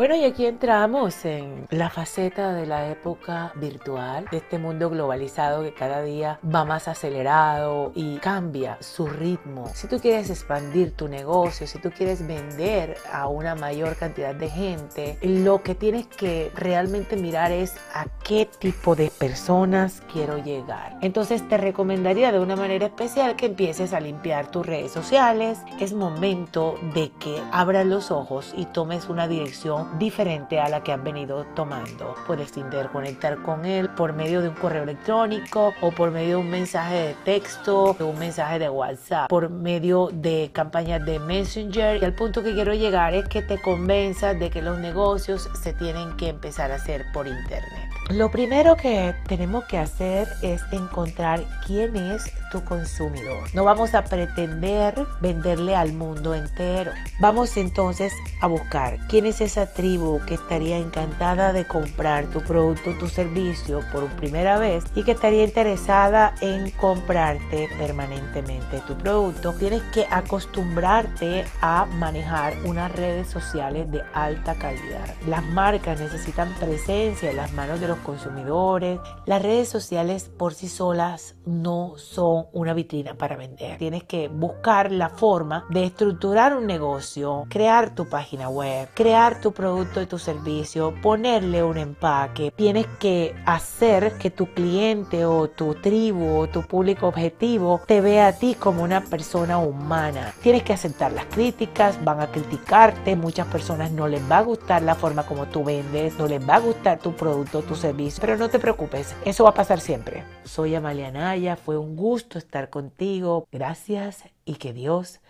Bueno, y aquí entramos en la faceta de la época virtual, de este mundo globalizado que cada día va más acelerado y cambia su ritmo. Si tú quieres expandir tu negocio, si tú quieres vender a una mayor cantidad de gente, lo que tienes que realmente mirar es a qué tipo de personas quiero llegar. Entonces te recomendaría de una manera especial que empieces a limpiar tus redes sociales. Es momento de que abras los ojos y tomes una dirección diferente a la que han venido tomando. Puedes interconectar con él por medio de un correo electrónico o por medio de un mensaje de texto, o un mensaje de WhatsApp, por medio de campañas de Messenger. Y al punto que quiero llegar es que te convenzas de que los negocios se tienen que empezar a hacer por internet. Lo primero que tenemos que hacer es encontrar quién es tu consumidor. No vamos a pretender venderle al mundo entero. Vamos entonces a buscar quién es esa tribu que estaría encantada de comprar tu producto, tu servicio por primera vez y que estaría interesada en comprarte permanentemente tu producto. Tienes que acostumbrarte a manejar unas redes sociales de alta calidad. Las marcas necesitan presencia en las manos de los consumidores. Las redes sociales por sí solas no son una vitrina para vender. Tienes que buscar la forma de estructurar un negocio, crear tu página web, crear tu producto y tu servicio, ponerle un empaque. Tienes que hacer que tu cliente o tu tribu o tu público objetivo te vea a ti como una persona humana. Tienes que aceptar las críticas, van a criticarte, muchas personas no les va a gustar la forma como tú vendes, no les va a gustar tu producto, tu servicio pero no te preocupes, eso va a pasar siempre. Soy Amalia Naya, fue un gusto estar contigo. Gracias y que Dios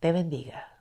te bendiga.